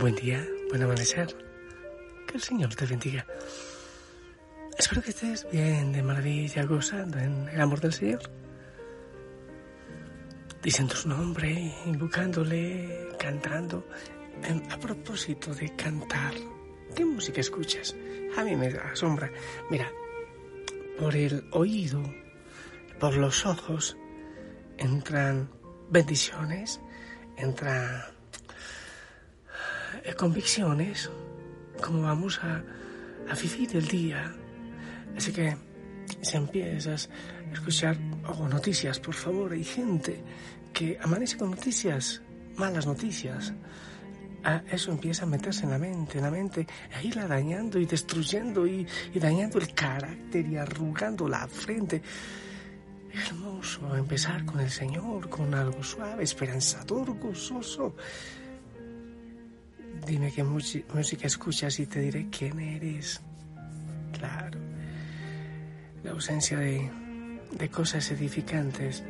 Buen día, buen amanecer. Que el Señor te bendiga. Espero que estés bien, de maravilla, gozando en el amor del Señor. Diciendo su nombre, invocándole, cantando. A propósito de cantar, ¿qué música escuchas? A mí me asombra. Mira, por el oído, por los ojos, entran bendiciones, entran eh, convicciones, cómo vamos a, a vivir el día. Así que si empiezas a escuchar oh, noticias, por favor, hay gente que amanece con noticias, malas noticias. Ah, eso empieza a meterse en la mente, en la mente, a irla dañando y destruyendo y, y dañando el carácter y arrugando la frente. Hermoso empezar con el Señor, con algo suave, esperanzador, gozoso. Dime qué música escuchas y te diré quién eres. Claro. La ausencia de, cosas edificantes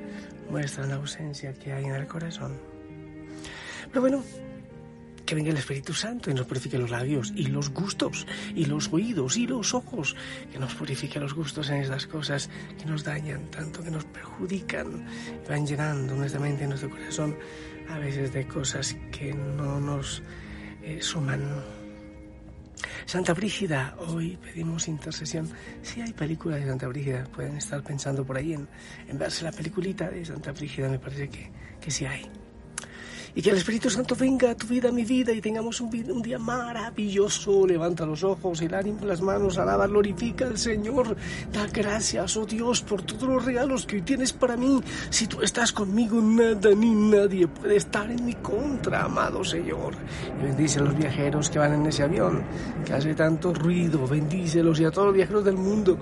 muestra la ausencia que hay en el corazón. Pero bueno, que venga el Espíritu Santo y nos purifique los labios y los gustos y los oídos y los ojos, que nos purifique los gustos en estas cosas que nos dañan tanto, que nos perjudican, van llenando nuestra mente y nuestro corazón a veces de cosas que no nos suman. Santa Brígida, hoy pedimos intercesión. Si hay películas de Santa Brígida, pueden estar pensando por ahí en, en verse la peliculita de Santa Brígida, me parece que, que sí hay y que el Espíritu Santo venga a tu vida, a mi vida, y tengamos un, día maravilloso. Levanta los ojos y las manos, alaba, glorifica al Señor. Da gracias, oh Dios, por todos los regalos que hoy tienes para mí. Si tú estás conmigo, nada ni nadie puede estar en mi contra, amado Señor. Y bendice a los viajeros que van en ese avión, que hace tanto ruido. Bendícelos y a todos los viajeros del mundo.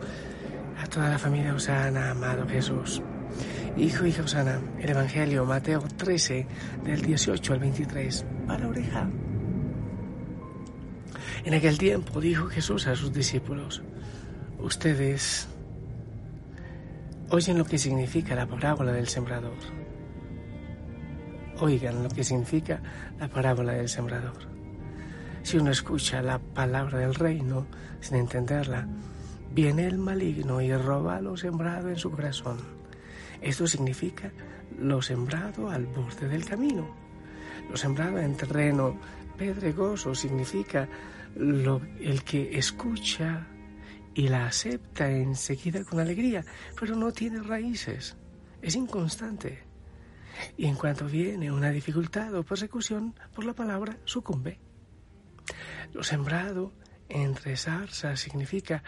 A toda la familia Osana, amado Jesús. Hijo hija Osana, el Evangelio, Mateo 13, del 18 al 23, para la oreja. En aquel tiempo dijo Jesús a sus discípulos, ustedes oyen lo que significa la parábola del sembrador. Oigan lo que significa la parábola del sembrador. Si uno escucha la palabra del reino sin entenderla, viene el maligno y roba lo sembrado en su corazón. Esto significa lo sembrado al borde del camino. Lo sembrado en terreno pedregoso significa lo, el que escucha y la acepta enseguida con alegría, pero no tiene raíces, es inconstante. Y en cuanto viene una dificultad o persecución por la palabra, sucumbe. Lo sembrado entre zarzas significa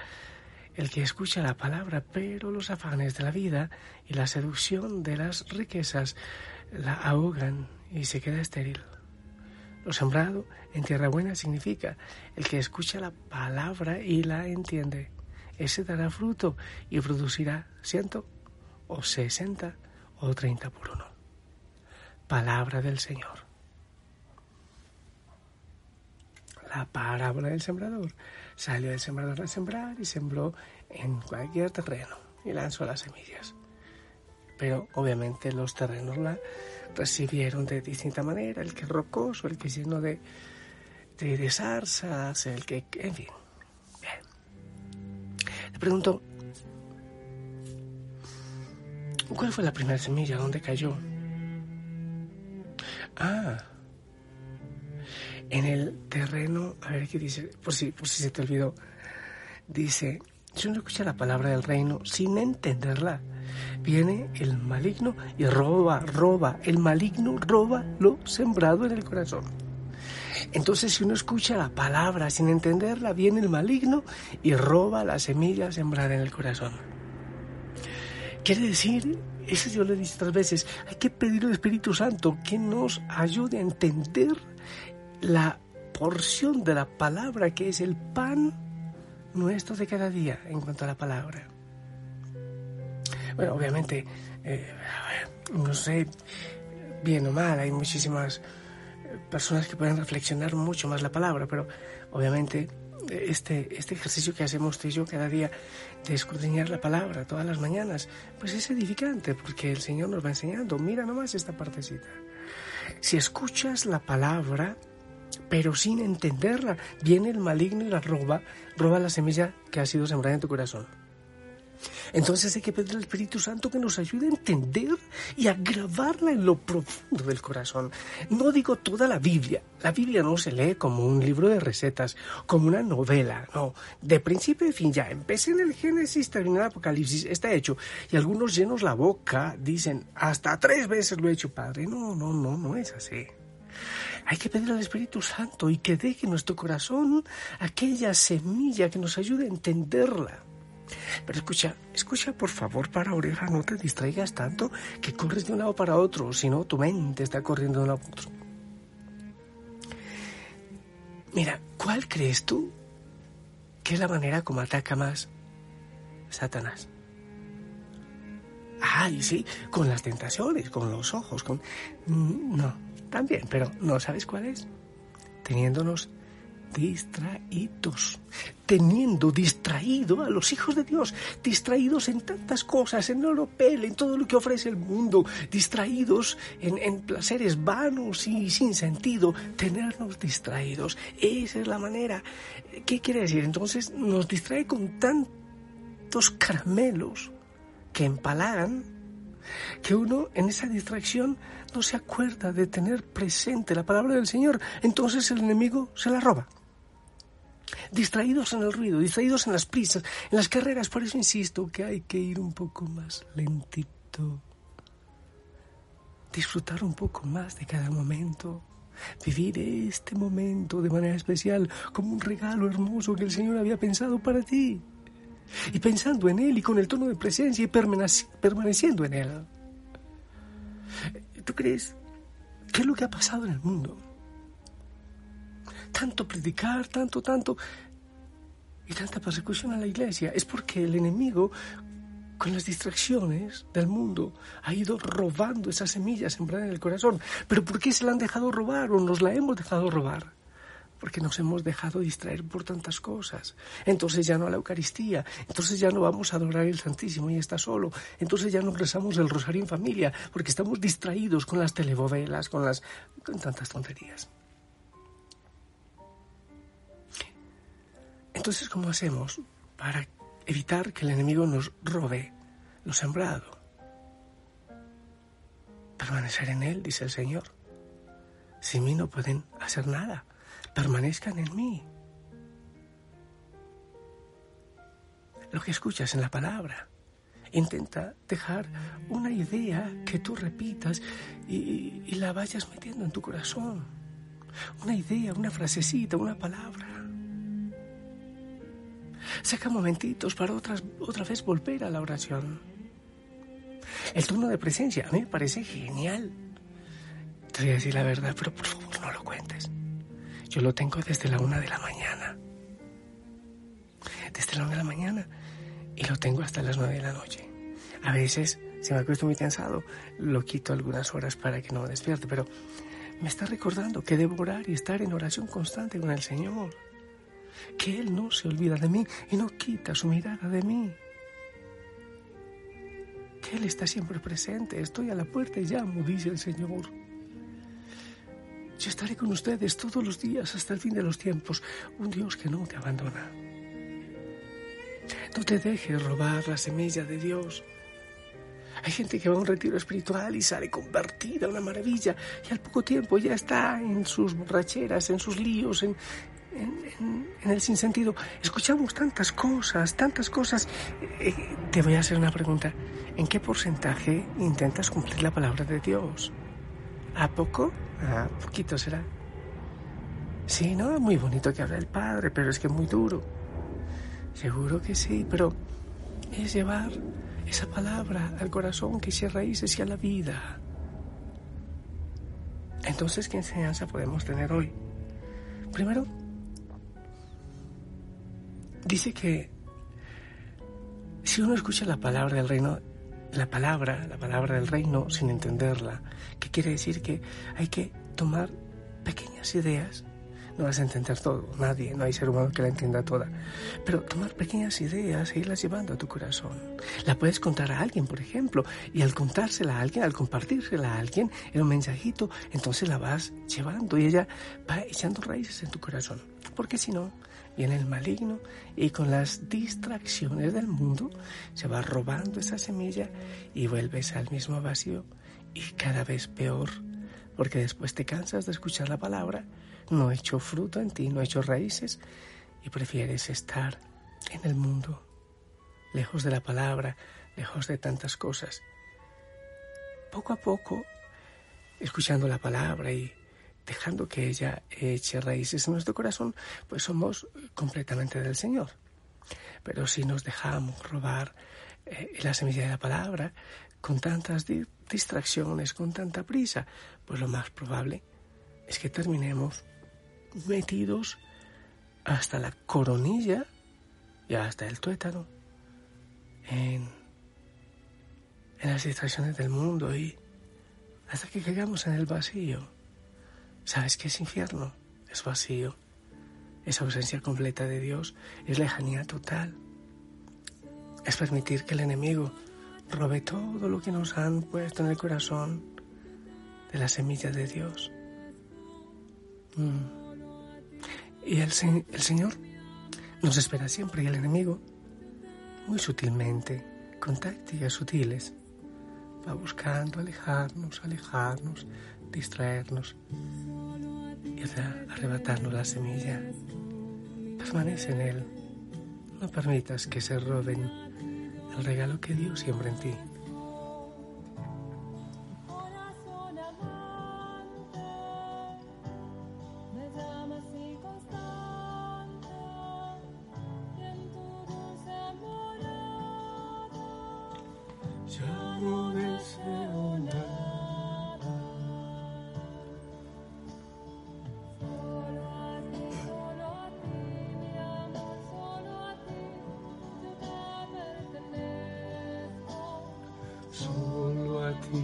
el que escucha la palabra, pero los afanes de la vida y la seducción de las riquezas la ahogan y se queda estéril. Lo sembrado en tierra buena significa el que escucha la palabra y la entiende. Ese dará fruto y producirá ciento o sesenta o treinta por uno. Palabra del Señor. La parábola del sembrador. Salió el sembrador a sembrar y sembró en cualquier terreno y lanzó las semillas. Pero obviamente los terrenos la recibieron de distinta manera, el que es rocoso, el que es lleno de, de, zarzas, el que, en fin. Bien. Le pregunto, ¿cuál fue la primera semilla? ¿Dónde cayó? Ah, en el terreno, a ver qué dice, por si, por si se te olvidó, dice, si uno escucha la palabra del reino sin entenderla, viene el maligno y roba, roba. El maligno roba lo sembrado en el corazón. Entonces, si uno escucha la palabra sin entenderla, viene el maligno y roba la semilla sembrada en el corazón. Quiere decir, eso yo lo he dicho otras veces, hay que pedir al Espíritu Santo que nos ayude a entender la porción de la palabra que es el pan nuestro de cada día en cuanto a la palabra. Bueno, obviamente, eh, no sé, bien o mal, hay muchísimas personas que pueden reflexionar mucho más la palabra, pero obviamente este, este ejercicio que hacemos tú y yo cada día de escudriñar la palabra todas las mañanas, pues es edificante porque el Señor nos va enseñando. Mira nomás esta partecita. Si escuchas la palabra, pero sin entenderla, viene el maligno y la roba, roba la semilla que ha sido sembrada en tu corazón. Entonces hay que pedir al Espíritu Santo que nos ayude a entender y a grabarla en lo profundo del corazón. No digo toda la Biblia. La Biblia no se lee como un libro de recetas, como una novela. No, de principio a fin ya. Empecé en el Génesis, terminé en el Apocalipsis, está hecho. Y algunos llenos la boca dicen, hasta tres veces lo he hecho, Padre. No, no, no, no es así. Hay que pedir al Espíritu Santo y que deje en nuestro corazón aquella semilla que nos ayude a entenderla. Pero escucha, escucha por favor para oreja, no te distraigas tanto que corres de un lado para otro, si no tu mente está corriendo de un lado para otro. Mira, ¿cuál crees tú que es la manera como ataca más Satanás? Ay, sí, con las tentaciones, con los ojos, con... Mm, no, también, pero ¿no sabes cuál es? Teniéndonos distraídos, teniendo distraído a los hijos de Dios, distraídos en tantas cosas, en oropel, en todo lo que ofrece el mundo, distraídos en, en, placeres vanos y sin sentido, tenernos distraídos. Esa es la manera. ¿Qué quiere decir? Entonces nos distrae con tantos caramelos que empalagan que uno en esa distracción no se acuerda de tener presente la palabra del Señor, entonces el enemigo se la roba distraídos en el ruido, distraídos en las prisas, en las carreras. Por eso insisto que hay que ir un poco más lentito, disfrutar un poco más de cada momento, vivir este momento de manera especial como un regalo hermoso que el Señor había pensado para ti. Y pensando en Él y con el tono de presencia y permaneciendo en Él. ¿Tú crees? ¿Qué es lo que ha pasado en el mundo? tanto predicar, tanto, tanto, y tanta persecución a la iglesia, es porque el enemigo, con las distracciones del mundo, ha ido robando esas semillas sembradas en el corazón. ¿Pero por qué se la han dejado robar o nos la hemos dejado robar? Porque nos hemos dejado distraer por tantas cosas. Entonces ya no a la Eucaristía, entonces ya no vamos a adorar el Santísimo y está solo, entonces ya no rezamos el rosario en familia, porque estamos distraídos con las telebovelas, con las con tantas tonterías. Entonces, ¿cómo hacemos para evitar que el enemigo nos robe lo sembrado? Permanecer en Él, dice el Señor. Sin mí no pueden hacer nada. Permanezcan en mí. Lo que escuchas en la palabra. Intenta dejar una idea que tú repitas y, la vayas metiendo en tu corazón. Una idea, una frasecita, una palabra. Saca momentitos para otra vez volver a la oración. El turno de presencia a mí me parece genial. Te voy a decir la verdad, pero por favor no lo cuentes. Yo lo tengo desde la una de la mañana. Desde la una de la mañana. Y lo tengo hasta las nueve de la noche. A veces, si me acuesto muy cansado, lo quito algunas horas para que no me despierte, pero me está recordando que debo orar y estar en oración constante con el Señor que Él no se olvida de mí y no quita su mirada de mí. Que Él está siempre presente. Estoy a la puerta y llamo, dice el Señor. Yo estaré con ustedes todos los días hasta el fin de los tiempos. Un Dios que no te abandona. No te dejes robar la semilla de Dios. Hay gente que va a un retiro espiritual y sale convertida, una maravilla, y al poco tiempo ya está en sus borracheras, en sus líos, en, en, el sinsentido. Escuchamos tantas cosas, tantas cosas. Eh, te voy a hacer una pregunta. ¿En qué porcentaje intentas cumplir la palabra de Dios? ¿A poco? A poquito será. Sí, no, muy bonito que habla el Padre, pero es que muy duro. Seguro que sí, pero es llevar esa palabra al corazón que se raíces y a la vida. Entonces, ¿qué enseñanza podemos tener hoy? Primero, dice que si uno escucha la palabra del reino, la palabra, la palabra del reino sin entenderla, que quiere decir que hay que tomar pequeñas ideas no vas a entender todo, nadie, no hay ser humano que la entienda toda. Pero tomar pequeñas ideas e irlas llevando a tu corazón. La puedes contar a alguien, por ejemplo, y al contársela a alguien, al compartírsela a alguien en un mensajito, entonces la vas llevando y ella va echando raíces en tu corazón. Porque si no, viene el maligno y con las distracciones del mundo se va robando esa semilla y vuelves al mismo vacío y cada vez peor, porque después te cansas de escuchar la palabra no ha hecho fruto en ti, no ha hecho raíces y prefieres estar en el mundo, lejos de la palabra, lejos de tantas cosas. Poco a poco, escuchando la palabra y dejando que ella eche raíces en nuestro corazón, pues somos completamente del Señor. Pero si nos dejamos robar eh, la semilla de la palabra con tantas distracciones, con tanta prisa, pues lo más probable es que terminemos metidos hasta la coronilla y hasta el tuétano en, en las distracciones del mundo y hasta que caigamos en el vacío. ¿Sabes qué es infierno? Es vacío. Es ausencia completa de Dios, es lejanía total. Es permitir que el enemigo robe todo lo que nos han puesto en el corazón de la semilla de Dios. Mm. Y el, el Señor nos espera siempre y el enemigo, muy sutilmente, con tácticas sutiles, va buscando alejarnos, alejarnos, distraernos y arrebatarnos la semilla. Permanece en Él. No permitas que se roben el regalo que Dios siembra en ti.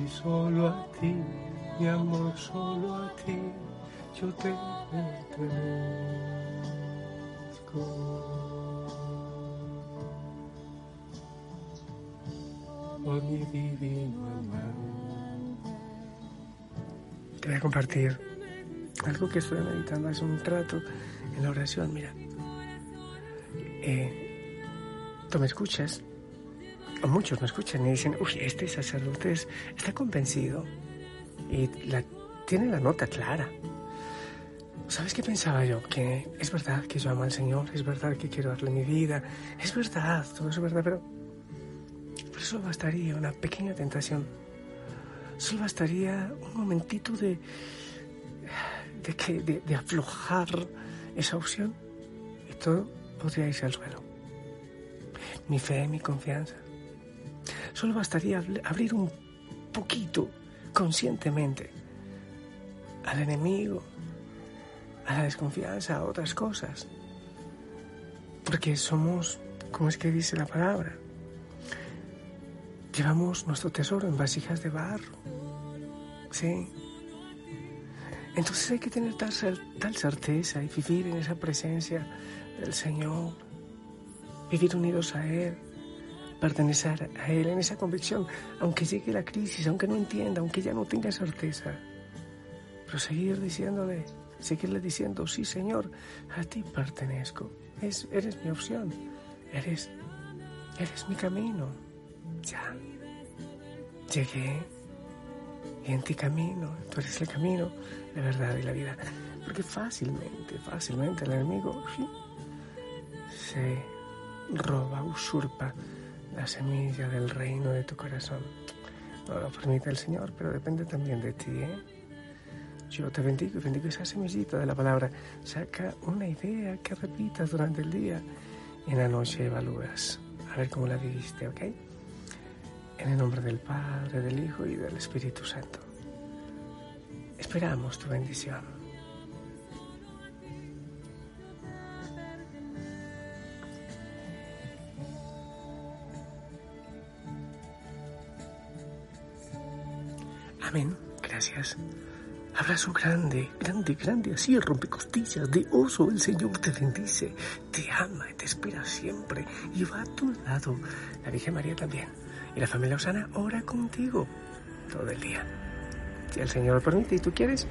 Solo a ti, mi amor, solo a ti, yo te pertenezco. Oh, mi divino Te voy a compartir algo que estoy meditando hace un trato en la oración. Mira, eh, tú me escuchas muchos me escuchan y dicen, uy, este sacerdote está convencido y la, tiene la nota clara. ¿Sabes qué pensaba yo? Que es verdad que yo amo al Señor, es verdad que quiero darle mi vida, es verdad, todo eso es verdad, pero por eso bastaría una pequeña tentación. Solo bastaría un momentito de, de, que, de, de aflojar esa opción y todo podría irse al suelo. Mi fe, mi confianza, Solo bastaría abrir un poquito, conscientemente, al enemigo, a la desconfianza, a otras cosas. Porque somos, como es que dice la palabra, llevamos nuestro tesoro en vasijas de barro. Sí. Entonces hay que tener tal, tal certeza y vivir en esa presencia del Señor, vivir unidos a Él, pertenecer a Él en esa convicción, aunque llegue la crisis, aunque no entienda, aunque ya no tenga certeza. Pero seguir diciéndole, seguirle diciendo, sí Señor, a ti pertenezco, es, eres mi opción, eres, eres mi camino. Ya, llegué y en ti camino, tú eres el camino, la verdad y la vida. Porque fácilmente, fácilmente el enemigo se roba, usurpa la semilla del reino de tu corazón. No lo permite el Señor, pero depende también de ti. ¿eh? Yo te bendigo y bendigo esa semillita de la palabra. Saca una idea que repitas durante el día y en la noche evalúas. A ver cómo la viviste, ¿ok? En el nombre del Padre, del Hijo y del Espíritu Santo. Esperamos tu bendición. Amén. Gracias. Abrazo grande, grande, grande, así rompecostillas de oso. El Señor te bendice, te ama, te espera siempre y va a tu lado. La Virgen María también. Y la familia Osana ora contigo todo el día. Si el Señor lo permite y tú quieres,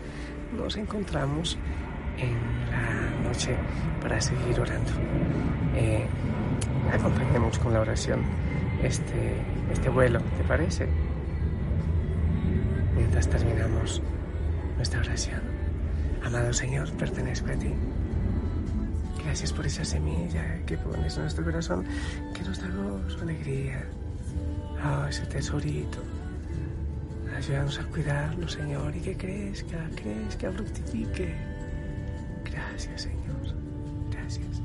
nos encontramos en la noche para seguir orando. Eh, acompañemos con la oración este, este vuelo, ¿te parece? Mientras terminamos nuestra oración. Amado Señor, pertenezco a ti. Gracias por esa semilla que pones en nuestro corazón, que nos da gozo, alegría. Oh, ese tesorito. Ayúdanos a cuidarlo, Señor, y que crezca, crezca, fructifique. Gracias, Señor. Gracias.